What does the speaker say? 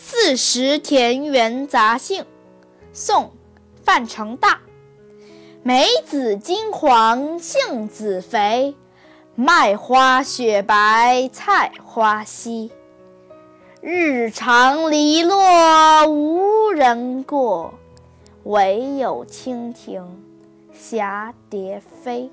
四时田园杂兴宋范成大。梅子金黄杏子肥麦花雪白菜花稀。日长篱落无人过惟有蜻蜓蛱蝶飞。